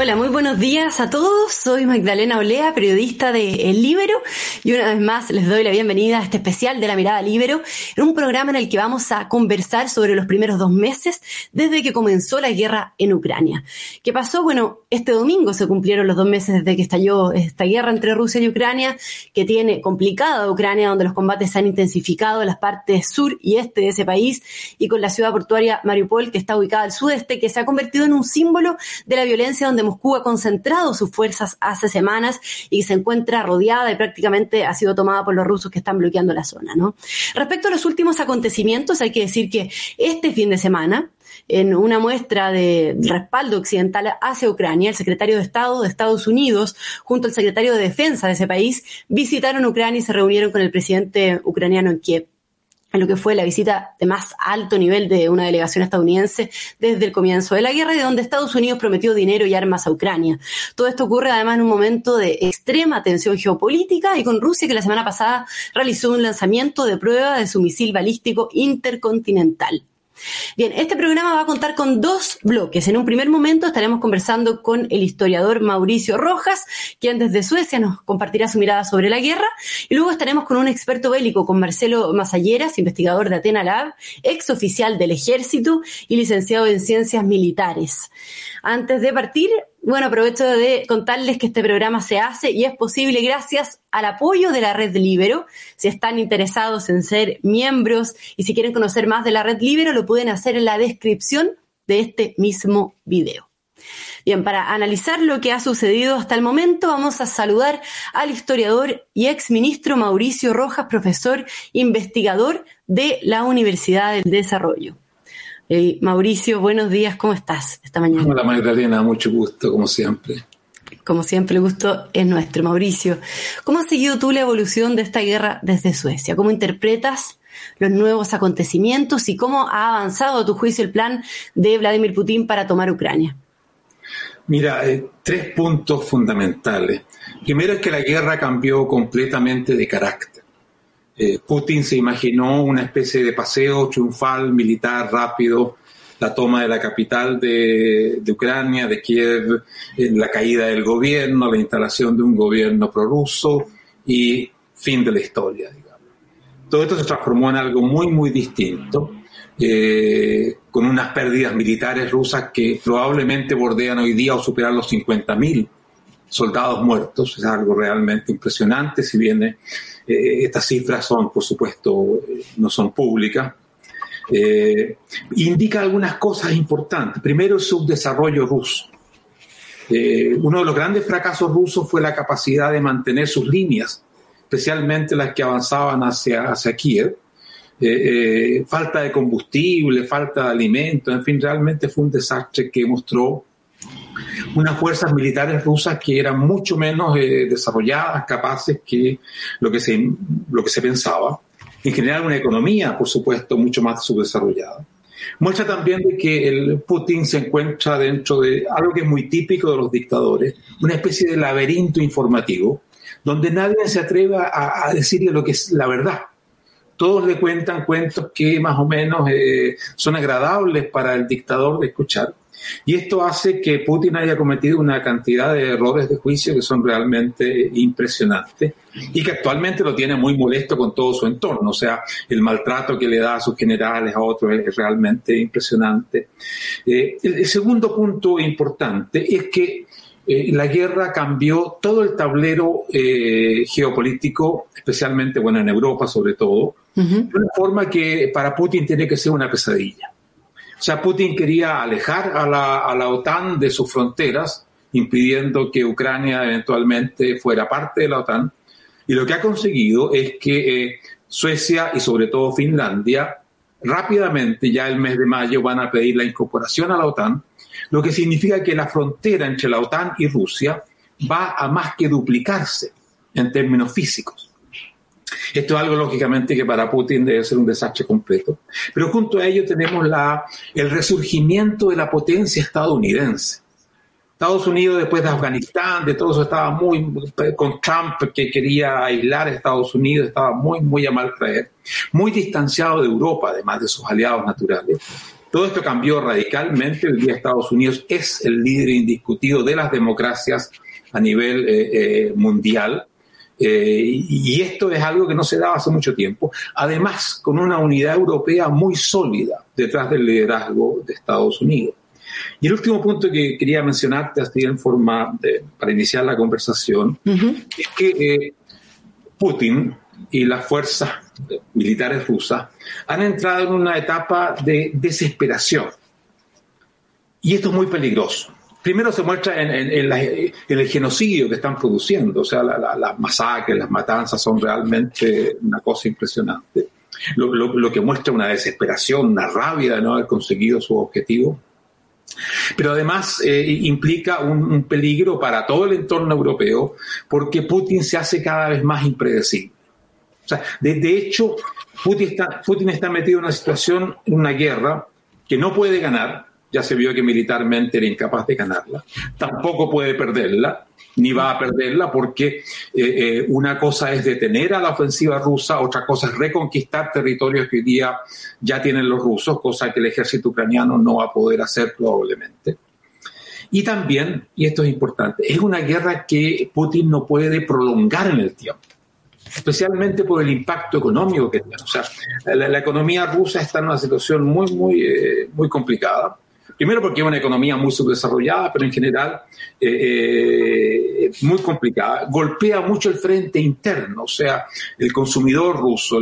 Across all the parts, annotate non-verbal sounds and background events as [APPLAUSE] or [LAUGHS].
Hola, muy buenos días a todos. Soy Magdalena Olea, periodista de El Libero, y una vez más les doy la bienvenida a este especial de la Mirada Libero, en un programa en el que vamos a conversar sobre los primeros dos meses desde que comenzó la guerra en Ucrania. ¿Qué pasó? Bueno, este domingo se cumplieron los dos meses desde que estalló esta guerra entre Rusia y Ucrania, que tiene complicada Ucrania, donde los combates se han intensificado en las partes sur y este de ese país, y con la ciudad portuaria Mariupol, que está ubicada al sudeste, que se ha convertido en un símbolo de la violencia donde Moscú ha concentrado sus fuerzas hace semanas y se encuentra rodeada y prácticamente ha sido tomada por los rusos que están bloqueando la zona. ¿no? Respecto a los últimos acontecimientos, hay que decir que este fin de semana, en una muestra de respaldo occidental hacia Ucrania, el secretario de Estado de Estados Unidos, junto al secretario de Defensa de ese país, visitaron Ucrania y se reunieron con el presidente ucraniano en Kiev en lo que fue la visita de más alto nivel de una delegación estadounidense desde el comienzo de la guerra y de donde Estados Unidos prometió dinero y armas a Ucrania. Todo esto ocurre además en un momento de extrema tensión geopolítica y con Rusia que la semana pasada realizó un lanzamiento de prueba de su misil balístico intercontinental. Bien, este programa va a contar con dos bloques. En un primer momento estaremos conversando con el historiador Mauricio Rojas, quien desde Suecia nos compartirá su mirada sobre la guerra. Y luego estaremos con un experto bélico, con Marcelo Masalleras, investigador de Atena Lab, ex oficial del ejército y licenciado en ciencias militares. Antes de partir, bueno, aprovecho de contarles que este programa se hace y es posible gracias al apoyo de la Red Libero. Si están interesados en ser miembros y si quieren conocer más de la Red Libero, lo pueden hacer en la descripción de este mismo video. Bien, para analizar lo que ha sucedido hasta el momento, vamos a saludar al historiador y ex ministro Mauricio Rojas, profesor investigador de la Universidad del Desarrollo. Mauricio, buenos días, ¿cómo estás esta mañana? Hola Magdalena, mucho gusto, como siempre. Como siempre, el gusto es nuestro. Mauricio, ¿cómo has seguido tú la evolución de esta guerra desde Suecia? ¿Cómo interpretas los nuevos acontecimientos y cómo ha avanzado a tu juicio el plan de Vladimir Putin para tomar Ucrania? Mira, eh, tres puntos fundamentales. Primero es que la guerra cambió completamente de carácter. Eh, Putin se imaginó una especie de paseo triunfal militar rápido, la toma de la capital de, Ucrania, de Kiev, eh, la caída del gobierno, la instalación de un gobierno prorruso y fin de la historia. Digamos. Todo esto se transformó en algo muy, muy distinto. Eh, con unas pérdidas militares rusas que probablemente bordean hoy día o superan los 50.000 soldados muertos. Es algo realmente impresionante, si bien eh, estas cifras son, por supuesto, eh, no son públicas. Eh, indica algunas cosas importantes. Primero, el subdesarrollo ruso. uno de los grandes fracasos rusos fue la capacidad de mantener sus líneas, especialmente las que avanzaban hacia, hacia Kiev. falta de combustible, falta de alimentos, en fin, realmente fue un desastre que mostró unas fuerzas militares rusas que eran mucho menos eh, desarrolladas, capaces que lo que, se, lo que se pensaba. En general, una economía, por supuesto, mucho más subdesarrollada. Muestra también de que el Putin se encuentra dentro de algo que es muy típico de los dictadores, una especie de laberinto informativo, donde nadie se atreve a, decirle lo que es la verdad. Todos le cuentan cuentos que más o menos eh, son agradables para el dictador de escuchar, y esto hace que Putin haya cometido una cantidad de errores de juicio que son realmente impresionantes y que actualmente lo tiene muy molesto con todo su entorno. O sea, el maltrato que le da a sus generales, a otros, es realmente impresionante. Eh, el, segundo punto importante es que eh, la guerra cambió todo el tablero eh, geopolítico, especialmente, bueno, en Europa sobre todo, de una forma que para Putin tiene que ser una pesadilla. O sea, Putin quería alejar a la, a la OTAN de sus fronteras, impidiendo que Ucrania eventualmente fuera parte de la OTAN. Y lo que ha conseguido es que eh, Suecia y sobre todo Finlandia rápidamente, ya el mes de mayo, van a pedir la incorporación a la OTAN, lo que significa que la frontera entre la OTAN y Rusia va a más que duplicarse en términos físicos. Esto es algo, lógicamente, que para Putin debe ser un desastre completo. Pero junto a ello tenemos la, el resurgimiento de la potencia estadounidense. Estados Unidos, después de Afganistán, de todo eso, estaba muy, con Trump, que quería aislar a Estados Unidos, estaba muy, muy a mal traer, muy distanciado de Europa, además de sus aliados naturales. Todo esto cambió radicalmente. El día Estados Unidos es el líder indiscutido de las democracias a nivel eh, mundial. Y esto es algo que no se daba hace mucho tiempo. Además, con una unidad europea muy sólida detrás del liderazgo de Estados Unidos. Y el último punto que quería mencionarte, así en forma de, para iniciar la conversación, es que eh, Putin y las fuerzas militares rusas han entrado en una etapa de desesperación. Y esto es muy peligroso. Primero se muestra en, el genocidio que están produciendo, o sea, las masacres, las matanzas son realmente una cosa impresionante. Lo, lo, que muestra una desesperación, una rabia de no haber conseguido su objetivo. Pero además eh, implica un, peligro para todo el entorno europeo porque Putin se hace cada vez más impredecible. O sea, de, hecho, Putin está, Putin está metido en una situación, en una guerra que no puede ganar, ya se vio que militarmente era incapaz de ganarla, tampoco puede perderla, ni va a perderla porque eh, eh, una cosa es detener a la ofensiva rusa, otra cosa es reconquistar territorios que hoy día ya tienen los rusos, cosa que el ejército ucraniano no va a poder hacer probablemente. Y también, y esto es importante, es una guerra que Putin no puede prolongar en el tiempo especialmente por el impacto económico que tiene. O sea, la, economía rusa está en una situación muy, muy, eh, muy complicada. Primero porque es una economía muy subdesarrollada, pero en general eh, eh, muy complicada. Golpea mucho el frente interno, o sea, el consumidor ruso,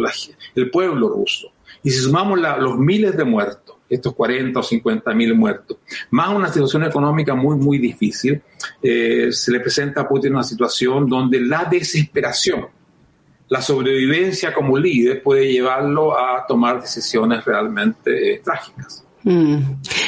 el pueblo ruso. Y si sumamos los miles de muertos, estos 40 o 50 mil muertos, más una situación económica muy, muy difícil, eh, se le presenta a Putin una situación donde la desesperación, la sobrevivencia como líder puede llevarlo a tomar decisiones realmente trágicas. Mm.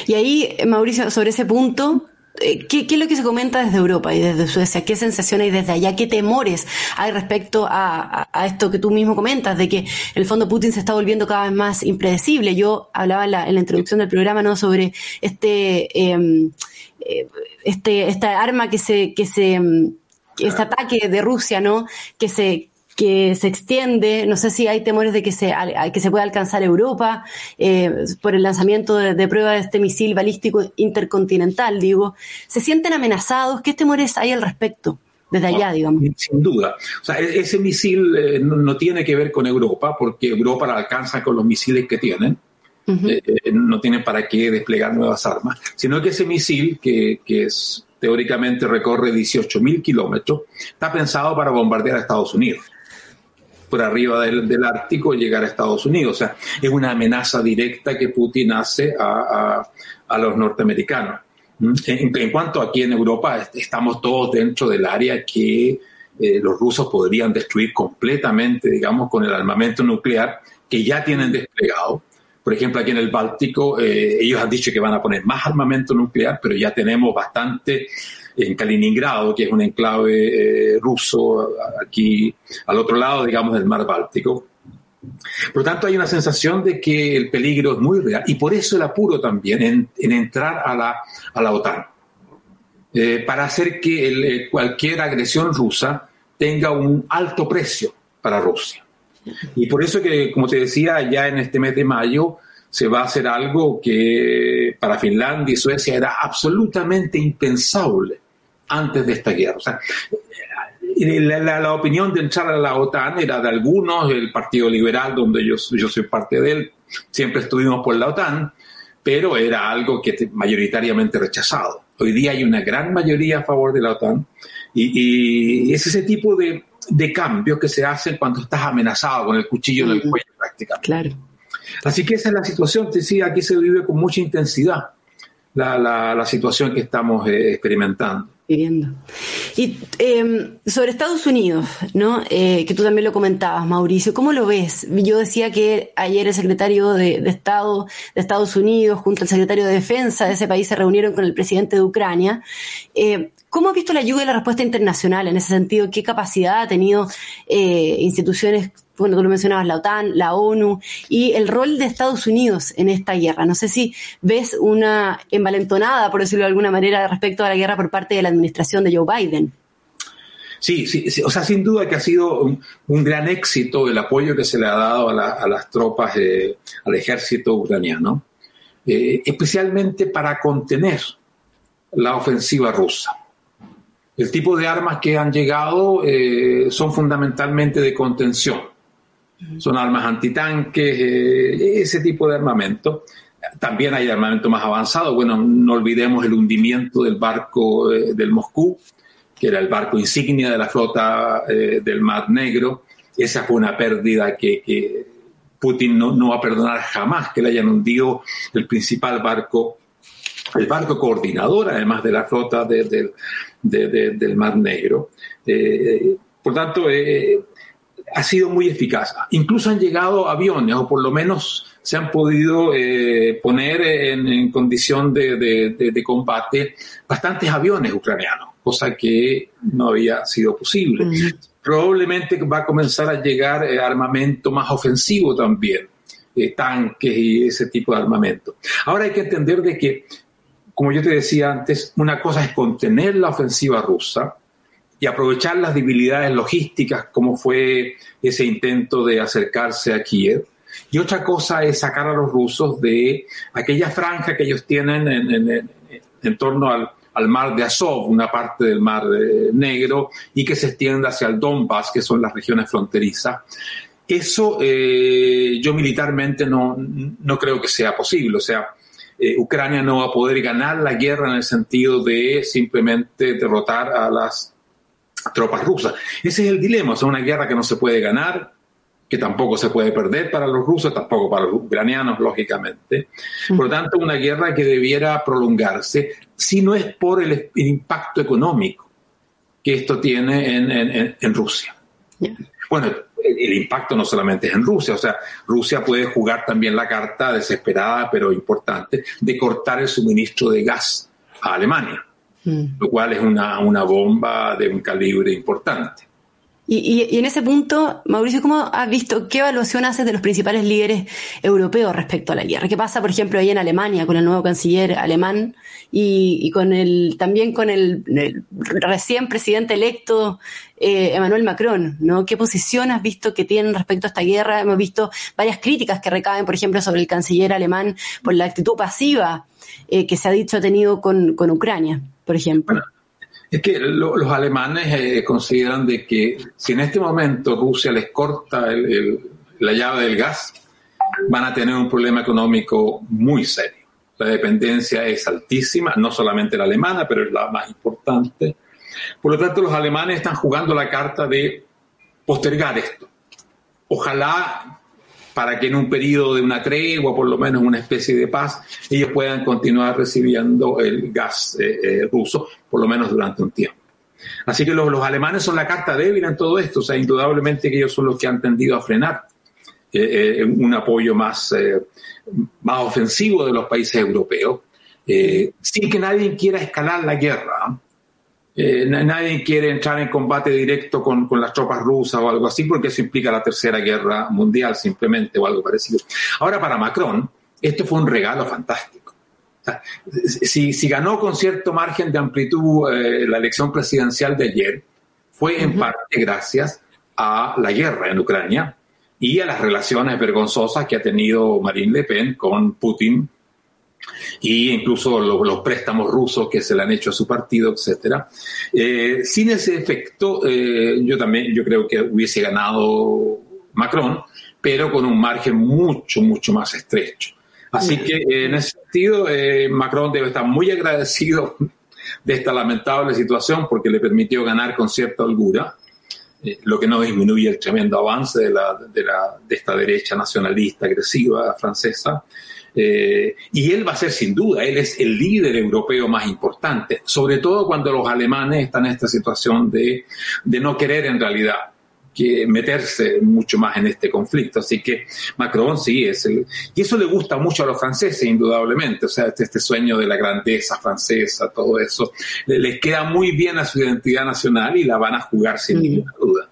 Y ahí, Mauricio, sobre ese punto, eh, ¿Qué, es lo que se comenta desde Europa y desde Suecia? ¿Qué sensaciones hay desde allá? ¿Qué temores hay respecto a, esto que tú mismo comentas, de que el fondo Putin se está volviendo cada vez más impredecible? Yo hablaba en la, introducción del programa ¿no? sobre este, em, eh, este, esta arma que se, que se, em, este ataque de Rusia, ¿no? Que se, que se extiende, no sé si hay temores de que se, que se pueda alcanzar Europa eh, por el lanzamiento de, de prueba de este misil balístico intercontinental, digo, ¿se sienten amenazados? ¿Qué temores hay al respecto? Desde allá, digamos. Sin duda. O sea, e-, ese misil eh, no, tiene que ver con Europa, porque Europa la alcanza con los misiles que tienen. Eh, no tiene para qué desplegar nuevas armas, sino que ese misil, que, que es, teóricamente recorre 18.000 kilómetros, está pensado para bombardear a Estados Unidos por arriba del, Ártico y llegar a Estados Unidos. O sea, es una amenaza directa que Putin hace a, los norteamericanos. ¿Mm? En, cuanto aquí en Europa, estamos todos dentro del área que eh, los rusos podrían destruir completamente, digamos, con el armamento nuclear que ya tienen desplegado. Por ejemplo, aquí en el Báltico, eh, ellos han dicho que van a poner más armamento nuclear, pero ya tenemos bastante en Kaliningrado, que es un enclave eh, ruso aquí al otro lado, digamos, del mar Báltico. Por lo tanto, hay una sensación de que el peligro es muy real y por eso el apuro también en, entrar a la, a la OTAN, eh, para hacer que eh, cualquier agresión rusa tenga un alto precio para Rusia. Y por eso que, como te decía, ya en este mes de mayo se va a hacer algo que para Finlandia y Suecia era absolutamente impensable antes de esta guerra. O sea, la, opinión de entrar a la OTAN era de algunos, el Partido Liberal, donde yo, yo soy parte de él, siempre estuvimos por la OTAN, pero era algo que mayoritariamente rechazado. Hoy día hay una gran mayoría a favor de la OTAN y, es ese tipo de, de, cambios que se hacen cuando estás amenazado con el cuchillo en el cuello prácticamente. Claro. Así que esa es la situación, te decía, aquí se vive con mucha intensidad la, la, situación que estamos eh, experimentando. Y em, sobre Estados Unidos, ¿no? Eh, que tú también lo comentabas, Mauricio, ¿cómo lo ves? Yo decía que ayer el secretario de, Estado de Estados Unidos junto al secretario de Defensa de ese país se reunieron con el presidente de Ucrania. Eh, ¿Cómo ha visto la ayuda y la respuesta internacional en ese sentido? ¿Qué capacidad ha tenido eh, instituciones bueno, tú lo mencionabas, la OTAN, la ONU, y el rol de Estados Unidos en esta guerra. No sé si ves una envalentonada, por decirlo de alguna manera, respecto a la guerra por parte de la administración de Joe Biden. Sí, sí, o sea, sin duda que ha sido un, gran éxito el apoyo que se le ha dado a, las tropas, al ejército ucraniano. eh, especialmente para contener la ofensiva rusa. El tipo de armas que han llegado eh, son fundamentalmente de contención. Son armas antitanques, eh, ese tipo de armamento. También hay armamento más avanzado. Bueno, no olvidemos el hundimiento del barco del Moscú, que era el barco insignia de la flota del Mar Negro. Esa fue una pérdida que, Putin no, no, va a perdonar jamás que le hayan hundido el principal barco el barco coordinador, además de la flota del Mar Negro. Eh, por tanto, eh, ha sido muy eficaz. Incluso han llegado aviones, o por lo menos se han podido eh, poner en, condición de, combate bastantes aviones ucranianos, cosa que no había sido posible. Probablemente va a comenzar a llegar armamento más ofensivo también. tanques y ese tipo de armamento. Ahora hay que entender de que como yo te decía antes, una cosa es contener la ofensiva rusa y aprovechar las debilidades logísticas, como fue ese intento de acercarse a Kiev. Y otra cosa es sacar a los rusos de aquella franja que ellos tienen en, torno al, mar de Azov, una parte del mar eh, Negro, y que se extiende hacia el Donbass, que son las regiones fronterizas. Eso eh, yo militarmente no, no creo que sea posible. O sea, eh, Ucrania no va a poder ganar la guerra en el sentido de simplemente derrotar a las tropas rusas. Ese es el dilema, es una guerra que no se puede ganar, que tampoco se puede perder para los rusos, tampoco para los ucranianos, lógicamente. Por lo tanto, una guerra que debiera prolongarse, si no es por el, impacto económico que esto tiene en, Rusia. Bueno, el impacto no solamente es en Rusia, o sea, Rusia puede jugar también la carta desesperada pero importante de cortar el suministro de gas a Alemania, mm. lo cual es una, una bomba de un calibre importante. Y, en ese punto, Mauricio, ¿cómo has visto qué evaluación haces de los principales líderes europeos respecto a la guerra? ¿Qué pasa, por ejemplo, ahí en Alemania con el nuevo canciller alemán y, con el también con el, recién presidente electo eh, Emmanuel Macron? ¿no? ¿Qué posición has visto que tienen respecto a esta guerra? Hemos visto varias críticas que recaben, por ejemplo, sobre el canciller alemán por la actitud pasiva eh, que se ha dicho ha tenido con, con Ucrania, por ejemplo. Es que los alemanes eh, consideran de que si en este momento Rusia les corta la llave del gas, van a tener un problema económico muy serio. La dependencia es altísima, no solamente la alemana, pero es la más importante. Por lo tanto, los alemanes están jugando la carta de postergar esto. Ojalá para que en un periodo de una tregua, por lo menos una especie de paz, ellos puedan continuar recibiendo el gas eh, eh, ruso, por lo menos durante un tiempo. Así que los, alemanes son la carta débil en todo esto, o sea, indudablemente que ellos son los que han tendido a frenar eh, un apoyo más, más ofensivo de los países europeos, sin que nadie quiera escalar la guerra. Eh, nadie quiere entrar en combate directo con, las tropas rusas o algo así, porque eso implica la tercera guerra mundial simplemente o algo parecido. Ahora, para Macron, esto fue un regalo fantástico. si, ganó con cierto margen de amplitud eh, la elección presidencial de ayer, fue en parte gracias a la guerra en Ucrania y a las relaciones vergonzosas que ha tenido Marine Le Pen con Putin y incluso los, préstamos rusos que se le han hecho a su partido, etcétera. Eh, sin ese efecto, eh, yo también yo creo que hubiese ganado Macron, pero con un margen mucho, mucho más estrecho. Así que en ese sentido, eh, Macron debe estar muy agradecido de esta lamentable situación porque le permitió ganar con cierta holgura, lo que no disminuye el tremendo avance de, la, de, la, de esta derecha nacionalista agresiva francesa. Eh, y él va a ser sin duda, él es el líder europeo más importante, sobre todo cuando los alemanes están en esta situación de, de no querer en realidad que meterse mucho más en este conflicto. Así que Macron sí es el... Y eso le gusta mucho a los franceses, indudablemente. O sea, este, este sueño de la grandeza francesa, todo eso, les queda muy bien a su identidad nacional y la van a jugar sin ninguna duda.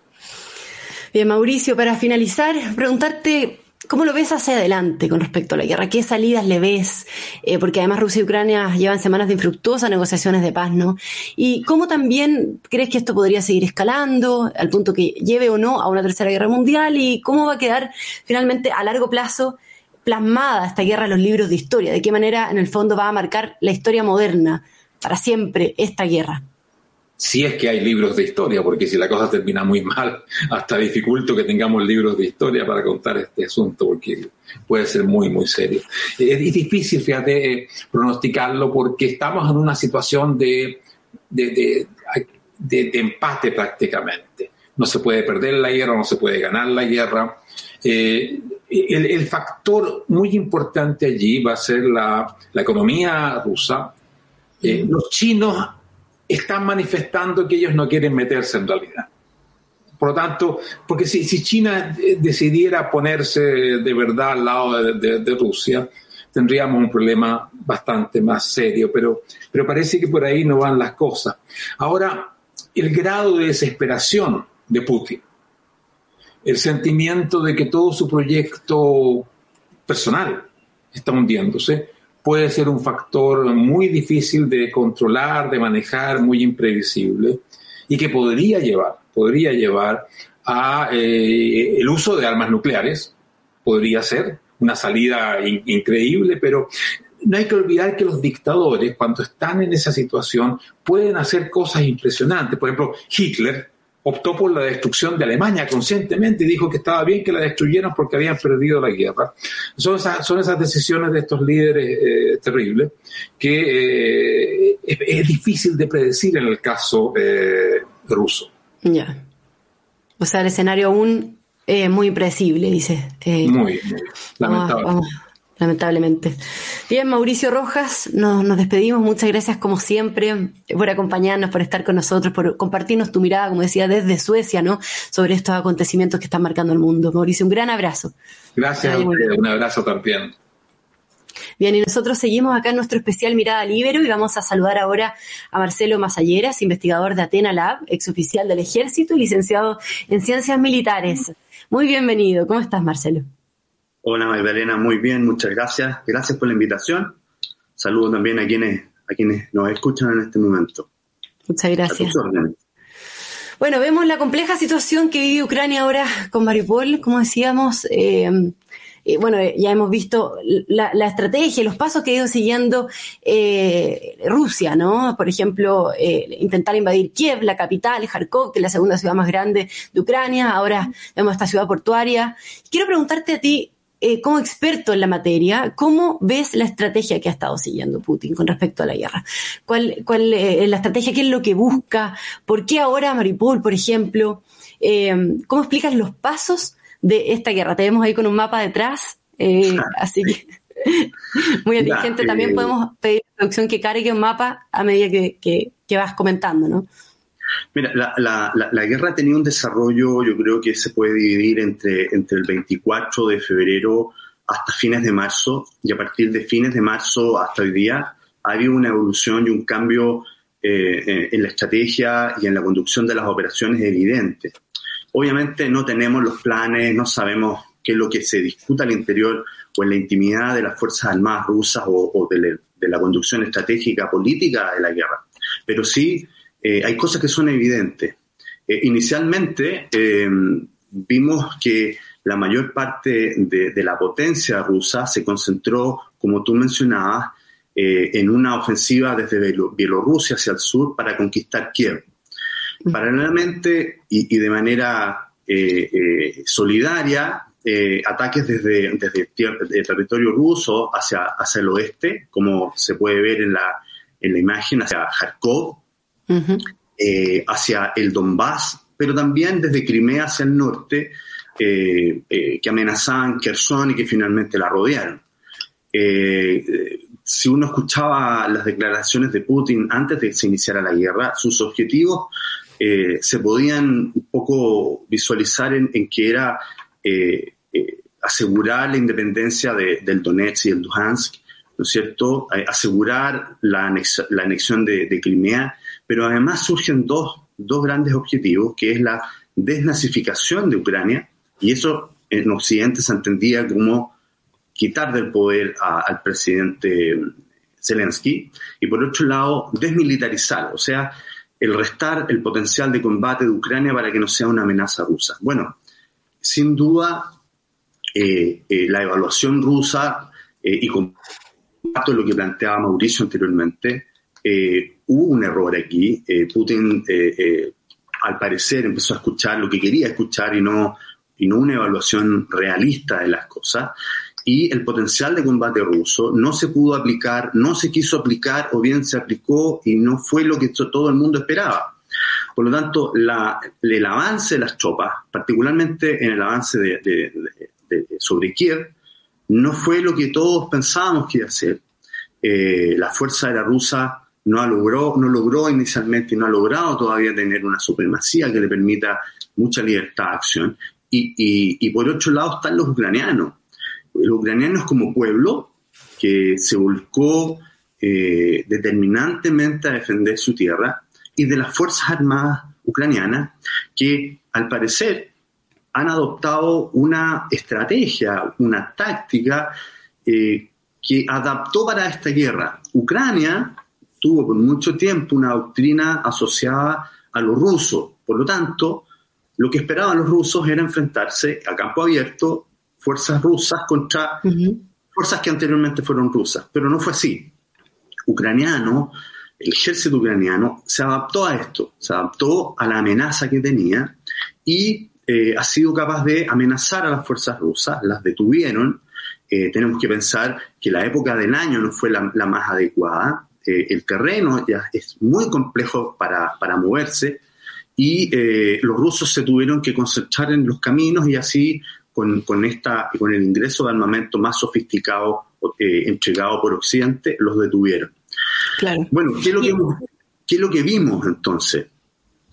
Bien, Mauricio, para finalizar, preguntarte ¿Cómo lo ves hacia adelante con respecto a la guerra? ¿Qué salidas le ves? Eh, porque además Rusia y Ucrania llevan semanas de infructuosas negociaciones de paz, ¿no? ¿Y cómo también crees que esto podría seguir escalando al punto que lleve o no a una tercera guerra mundial? ¿Y cómo va a quedar finalmente a largo plazo plasmada esta guerra en los libros de historia? ¿De qué manera en el fondo va a marcar la historia moderna para siempre esta guerra? Si es que hay libros de historia, porque si la cosa termina muy mal, [LAUGHS] hasta dificulto que tengamos libros de historia para contar este asunto, porque puede ser muy, muy serio. Es difícil, fíjate, pronosticarlo porque estamos en una situación de, de, empate prácticamente. No se puede perder la guerra, no se puede ganar la guerra. Eh, el, factor muy importante allí va a ser la, economía rusa. Eh, los chinos están manifestando que ellos no quieren meterse en realidad. Por lo tanto, porque si, China eh, decidiera ponerse de verdad al lado de, Rusia, tendríamos un problema bastante más serio, pero, pero parece que por ahí no van las cosas. Ahora, el grado de desesperación de Putin, el sentimiento de que todo su proyecto personal está hundiéndose, puede ser un factor muy difícil de controlar, de manejar, muy imprevisible y que podría llevar, podría llevar a eh, el uso de armas nucleares, podría ser una salida increíble, pero no hay que olvidar que los dictadores, cuando están en esa situación, pueden hacer cosas impresionantes. Por ejemplo, Hitler optó por la destrucción de Alemania conscientemente y dijo que estaba bien que la destruyeran porque habían perdido la guerra. Son esas, son esas decisiones de estos líderes eh, terribles que eh, es, difícil de predecir en el caso eh, ruso. Ya. O sea, el escenario aún es muy impredecible, dice. muy, muy lamentable lamentablemente. Bien, Mauricio Rojas, nos, despedimos. Muchas gracias como siempre por acompañarnos, por estar con nosotros, por compartirnos tu mirada, como decía, desde Suecia, ¿no? Sobre estos acontecimientos que están marcando el mundo. Mauricio, un gran abrazo. Gracias a un abrazo también. Bien, y nosotros seguimos acá en nuestro especial Mirada Libero y vamos a saludar ahora a Marcelo Masalleras, investigador de Atena Lab, exoficial del Ejército y licenciado en Ciencias Militares. Muy bienvenido. ¿Cómo estás, Marcelo? Hola Magdalena, muy bien, muchas gracias. Gracias por la invitación. Saludo también a quienes, a quienes nos escuchan en este momento. Muchas gracias. Bueno, vemos la compleja situación que vive Ucrania ahora con Mariupol, como decíamos. Eh, bueno, ya hemos visto la, estrategia, los pasos que ha ido siguiendo eh, Rusia, ¿no? Por ejemplo, eh, intentar invadir Kiev, la capital, Kharkov, que es la segunda ciudad más grande de Ucrania. Ahora vemos esta ciudad portuaria. Quiero preguntarte a ti, eh, como experto en la materia, ¿cómo ves la estrategia que ha estado siguiendo Putin con respecto a la guerra? ¿Cuál, cuál eh, es la estrategia? ¿Qué es lo que busca? ¿Por qué ahora Maripol, por ejemplo? Eh, ¿Cómo explicas los pasos de esta guerra? Te vemos ahí con un mapa detrás, [LAUGHS] así que [LAUGHS] muy inteligente. También podemos pedir a la producción que cargue un mapa a medida que, que vas comentando, ¿no? Mira, la, guerra tenía un desarrollo, yo creo que se puede dividir entre, entre el 24 de febrero hasta fines de marzo, y a partir de fines de marzo hasta hoy día ha habido una evolución y un cambio eh, en la estrategia y en la conducción de las operaciones evidente. Obviamente no tenemos los planes, no sabemos qué es lo que se discuta al interior o en la intimidad de las Fuerzas Armadas rusas o, de, de la conducción estratégica política de la guerra. Pero sí eh, hay cosas que son evidentes. Eh, inicialmente eh, vimos que la mayor parte de, la potencia rusa se concentró, como tú mencionabas, en una ofensiva desde Bielorrusia hacia el sur para conquistar Kiev. Paralelamente y, de manera solidaria, ataques desde, el territorio ruso hacia, hacia el oeste, como se puede ver en la, en la imagen, hacia Kharkov, eh, hacia el Donbass, pero también desde Crimea hacia el norte, eh, eh, que amenazaban Kherson y que finalmente la rodearon. si uno escuchaba las declaraciones de Putin antes de que se iniciara la guerra, sus objetivos se podían un poco visualizar en, que era asegurar la independencia del Donetsk y el Luhansk, ¿no es cierto? asegurar la, anexión de, de Crimea pero además surgen dos, dos grandes objetivos, que es la desnazificación de Ucrania, y eso en Occidente se entendía como quitar del poder al presidente Zelensky, y por otro lado, desmilitarizar, o sea, el restar el potencial de combate de Ucrania para que no sea una amenaza rusa. Bueno, sin duda, la evaluación rusa y comparto lo que planteaba Mauricio anteriormente, hubo un error aquí. Putin, al parecer, empezó a escuchar lo que quería escuchar y no, y no una evaluación realista de las cosas y el potencial de combate ruso no se pudo aplicar, no se quiso aplicar o bien se aplicó y no fue lo que todo el mundo esperaba. Por lo tanto, el avance de las tropas, particularmente en el avance de, sobre Kiev, no fue lo que todos pensábamos que iba a ser. Eh, la fuerza de la rusa no, logró, no logró inicialmente y no ha logrado todavía tener una supremacía que le permita mucha libertad de acción. y por otro lado están los ucranianos los ucranianos como pueblo que se volcó eh, determinantemente a defender su tierra y de las Fuerzas Armadas ucranianas que al parecer han adoptado una estrategia, una táctica eh, que adaptó para esta guerra. Ucrania tuvo por mucho tiempo una doctrina asociada a los rusos, por lo tanto, lo que esperaban los rusos era enfrentarse a campo abierto fuerzas rusas contra fuerzas que anteriormente fueron rusas, pero no fue así. Ucraniano, el ejército ucraniano se adaptó a esto, se adaptó a la amenaza que tenía y eh, ha sido capaz de amenazar a las fuerzas rusas, las detuvieron. Eh, tenemos que pensar que la época del año no fue la, más adecuada. Eh, el terreno ya es muy complejo para, para moverse y los rusos se tuvieron que concentrar en los caminos y así con, con, esta, con el ingreso de armamento más sofisticado eh, entregado por Occidente, los detuvieron. Claro. Bueno, ¿qué es lo que, qué es lo que vimos entonces?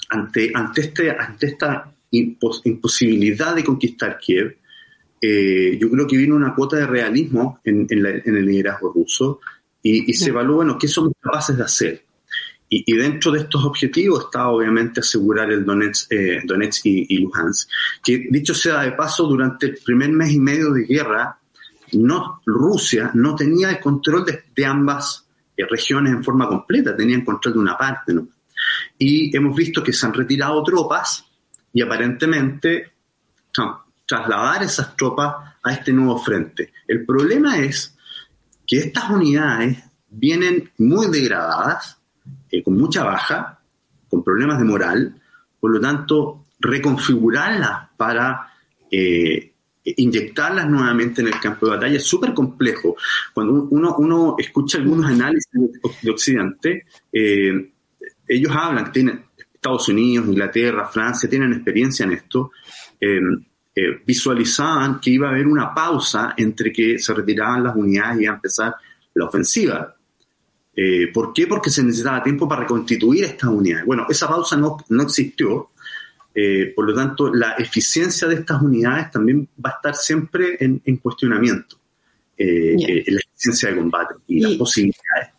Ante, ante, este, ante esta imposibilidad de conquistar Kiev, eh, yo creo que vino una cuota de realismo en, en, en el liderazgo ruso y, y se evalúa, bueno, ¿qué somos capaces de hacer? Y, dentro de estos objetivos está obviamente asegurar el Donetsk, eh, y, Luhansk, que dicho sea de paso, durante el primer mes y medio de guerra, no, Rusia no tenía el control de, ambas eh, regiones en forma completa, tenía el control de una parte. ¿no? Y hemos visto que se han retirado tropas y aparentemente trasladar esas tropas a este nuevo frente. El problema es que estas unidades vienen muy degradadas, eh, con mucha baja, con problemas de moral, por lo tanto, reconfigurarlas para eh, inyectarlas nuevamente en el campo de batalla es súper complejo. Cuando uno, uno, escucha algunos análisis de Occidente, eh, ellos hablan, tienen Estados Unidos, Inglaterra, Francia, tienen experiencia en esto, visualizaban que iba a haber una pausa entre que se retiraban las unidades y iba a empezar la ofensiva. Eh, ¿Por qué? Porque se necesitaba tiempo para reconstituir estas unidades. Bueno, esa pausa no, no existió, eh, por lo tanto, la eficiencia de estas unidades también va a estar siempre en, cuestionamiento, eh, la eficiencia de combate y, las posibilidades.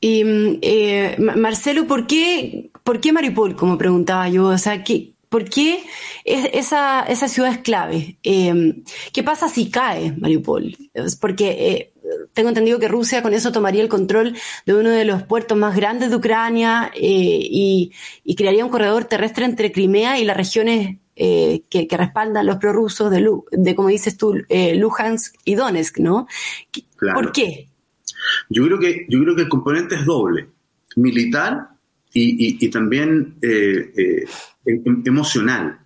Y mm, Marcelo, ¿por qué, ¿por qué Maripol, como preguntaba yo? O sea, ¿qué, ¿por qué esa, esa ciudad es clave? ¿Qué pasa si cae Mariupol? Porque tengo entendido que Rusia con eso tomaría el control de uno de los puertos más grandes de Ucrania eh, y, crearía un corredor terrestre entre Crimea y las regiones eh, que, respaldan los prorrusos de, de, como dices tú, eh, Luhansk y Donetsk, ¿no? ¿Por qué? Yo creo, que, yo creo que el componente es doble, militar y, también emocional.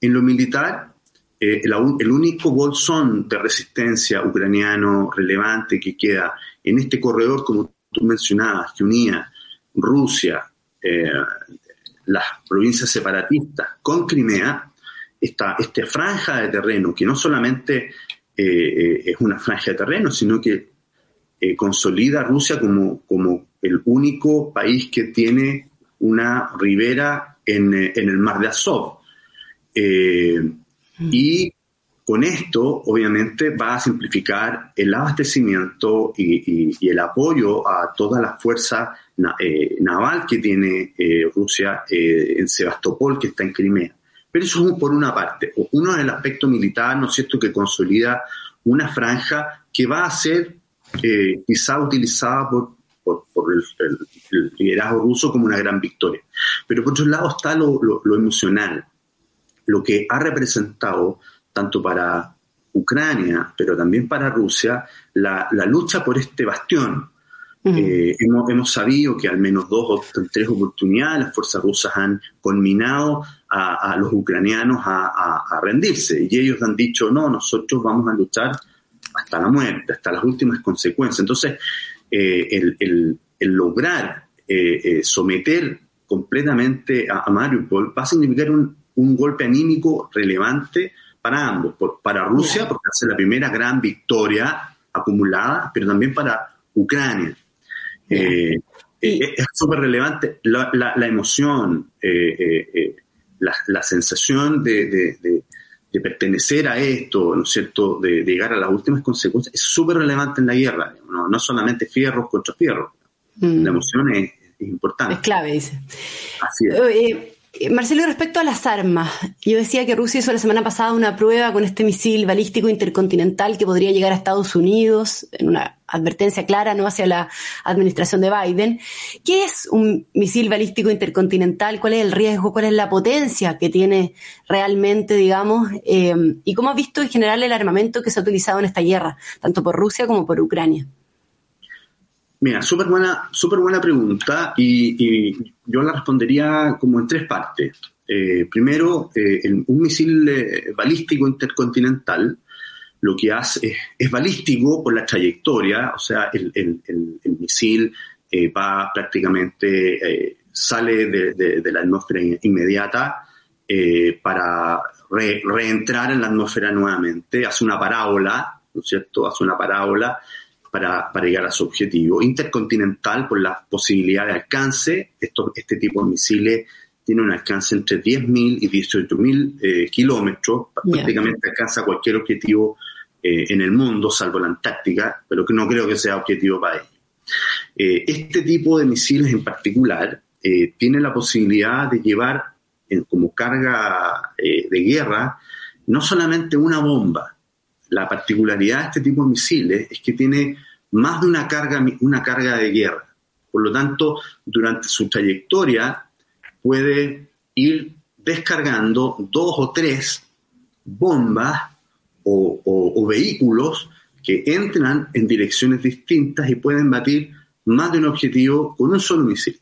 En lo militar, eh, el, único bolsón de resistencia ucraniano relevante que queda en este corredor, como tú mencionabas, que unía Rusia, eh, las provincias separatistas con Crimea, esta, esta franja de terreno, que no solamente eh, es una franja de terreno, sino que consolida a Rusia como, como el único país que tiene una ribera en, en el mar de Azov. Mm. Y con esto, obviamente, va a simplificar el abastecimiento y, el apoyo a toda la fuerza eh, naval que tiene eh, Rusia eh, en Sebastopol, que está en Crimea. Pero eso es por una parte. Uno es el aspecto militar, ¿no es cierto?, que consolida una franja que va a ser quizá utilizada por, el, liderazgo ruso como una gran victoria. Pero por otro lado está lo emocional lo que ha representado tanto para Ucrania, pero también para Rusia, la, lucha por este bastión. Eh, hemos, hemos, sabido que al menos dos o tres oportunidades las fuerzas rusas han conminado a, los ucranianos a, rendirse y ellos han dicho, no, nosotros vamos a luchar hasta la muerte, hasta las últimas consecuencias. Entonces, eh, el, lograr eh, someter completamente a, Mariupol va a significar un, un golpe anímico relevante para ambos, para Rusia, porque hace la primera gran victoria acumulada, pero también para Ucrania. Eh, eh, es súper relevante la, emoción, eh, la, sensación de, pertenecer a esto, ¿no es cierto?, de, llegar a las últimas consecuencias, es súper relevante en la guerra, ¿no? solamente fierros contra fierros. Mm. La emoción es, importante. Es clave, dice. Así es. Eh, Marcelo, respecto a las armas, yo decía que Rusia hizo la semana pasada una prueba con este misil balístico intercontinental que podría llegar a Estados Unidos, en una advertencia clara, no hacia la administración de Biden. ¿Qué es un misil balístico intercontinental? ¿Cuál es el riesgo? ¿Cuál es la potencia que tiene realmente, digamos? Eh, ¿Y cómo has visto en general el armamento que se ha utilizado en esta guerra, tanto por Rusia como por Ucrania? Mira, súper buena, super buena pregunta y, yo la respondería como en tres partes. Eh, primero, eh, un misil eh, balístico intercontinental lo que hace es, balístico por la trayectoria, o sea, el, misil va prácticamente, sale de, la atmósfera inmediata para reentrar en la atmósfera nuevamente, hace una parábola, ¿no es cierto? Hace una parábola para, llegar a su objetivo. Intercontinental por la posibilidad de alcance. este tipo de misiles tiene un alcance entre 10.000 y 18.000 eh, kilómetros. Prácticamente alcanza cualquier objetivo eh, en el mundo, salvo la Antártica, pero que no creo que sea objetivo para ellos. Eh, este tipo de misiles en particular tiene la posibilidad de llevar como carga de guerra no solamente una bomba, la particularidad de este tipo de misiles es que tiene más de una carga, una carga de guerra. Por lo tanto, durante su trayectoria puede ir descargando dos o tres bombas o, vehículos que entran en direcciones distintas y pueden batir más de un objetivo con un solo misil.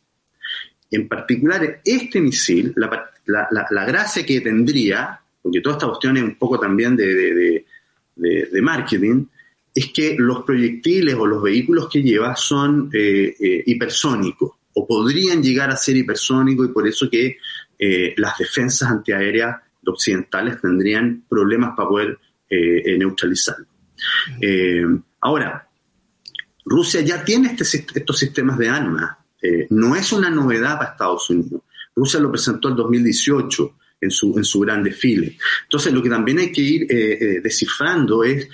En particular, este misil, la, gracia que tendría, porque toda esta cuestión es un poco también de, marketing, es que los proyectiles o los vehículos que lleva son eh, eh, hipersónicos o podrían llegar a ser hipersónicos y por eso que eh, las defensas antiaéreas occidentales tendrían problemas para poder neutralizarlo. ahora, Rusia ya tiene este, estos sistemas de armas. no es una novedad para Estados Unidos. Rusia lo presentó en 2018 en su, en su gran desfile. Entonces, lo que también hay que ir eh, eh, descifrando es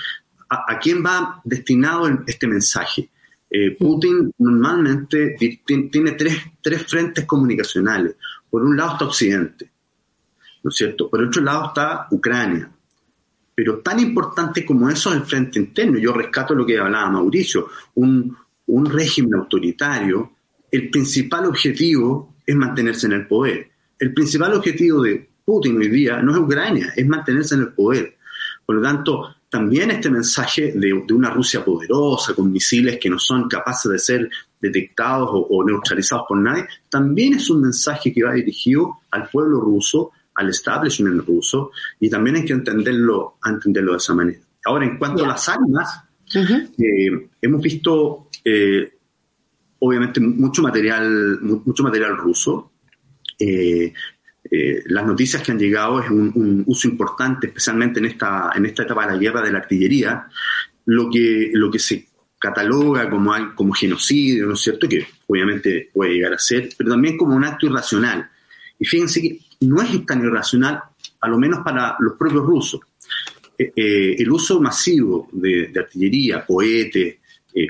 a, quién va destinado este mensaje. Eh, Putin normalmente tiene tres, tres frentes comunicacionales. Por un lado está Occidente, ¿no es cierto? Por otro lado está Ucrania. Pero tan importante como eso es el frente interno. Yo rescato lo que hablaba Mauricio. Un, un régimen autoritario, el principal objetivo es mantenerse en el poder. El principal objetivo de Putin hoy día no es Ucrania, es mantenerse en el poder. Por lo tanto, también este mensaje de, una Rusia poderosa, con misiles que no son capaces de ser detectados o, neutralizados por nadie, también es un mensaje que va dirigido al pueblo ruso, al establishment ruso, y también hay que entenderlo, entenderlo de esa manera. Ahora, en cuanto a las armas, eh, hemos visto, eh, obviamente, mucho material, mucho material ruso. Eh, eh, las noticias que han llegado es un, uso importante, especialmente en esta, en esta etapa de la guerra de la artillería, lo que, lo que se cataloga como, como genocidio, ¿no es cierto? Que obviamente puede llegar a ser, pero también como un acto irracional. Y fíjense que no es tan irracional, a lo menos para los propios rusos. Eh, eh, el uso masivo de, artillería, cohetes,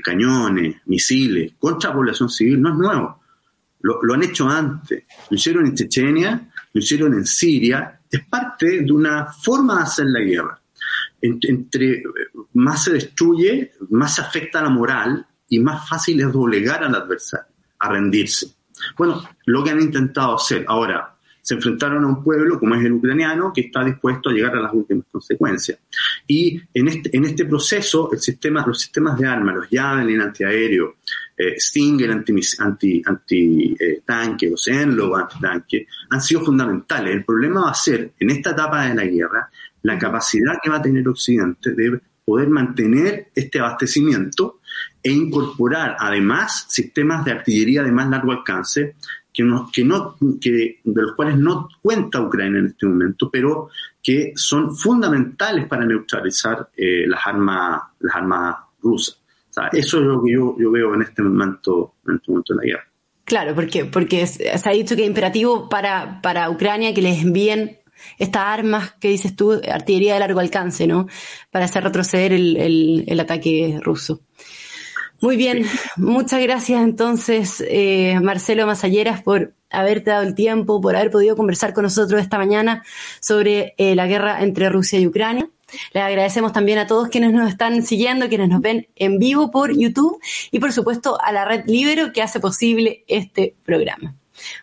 cañones, misiles contra la población civil no es nuevo. Lo, han hecho antes. Lo hicieron en Chechenia lo hicieron en Siria, es parte de una forma de hacer la guerra. Entre más se destruye, más afecta la moral y más fácil es doblegar al adversario, a rendirse. Bueno, lo que han intentado hacer. Ahora, se enfrentaron a un pueblo como es el ucraniano que está dispuesto a llegar a las últimas consecuencias. Y en este, en este proceso, el sistema, los sistemas de armas, los Javelin antiaéreo, eh, Stinger anti, anti, eh, tanque, los Enlov anti-tanque, han sido fundamentales. El problema va a ser, en esta etapa de la guerra, la capacidad que va a tener Occidente de poder mantener este abastecimiento e incorporar además sistemas de artillería de más largo alcance que no, que no, que, de los cuales no cuenta Ucrania en este momento, pero que son fundamentales para neutralizar eh, las armas, las armas rusas. eso es lo que yo, yo veo en este momento, en este momento de la guerra. Claro, porque, porque se ha dicho que es imperativo para, para Ucrania que les envíen estas armas que dices tú, artillería de largo alcance, ¿no? Para hacer retroceder el, el, el ataque ruso. Muy bien, muchas gracias entonces, eh, Marcelo Masalleras, por haberte dado el tiempo, por haber podido conversar con nosotros esta mañana sobre eh, la guerra entre Rusia y Ucrania. Les agradecemos también a todos quienes nos están siguiendo, quienes nos ven en vivo por YouTube y por supuesto a la red Libero que hace posible este programa.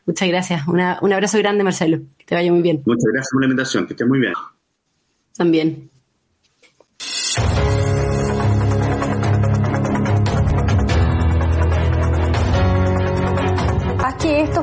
Muchas gracias. un abrazo grande, Marcelo. Que te vaya muy bien. Muchas gracias por la invitación. Que estés muy bien. También.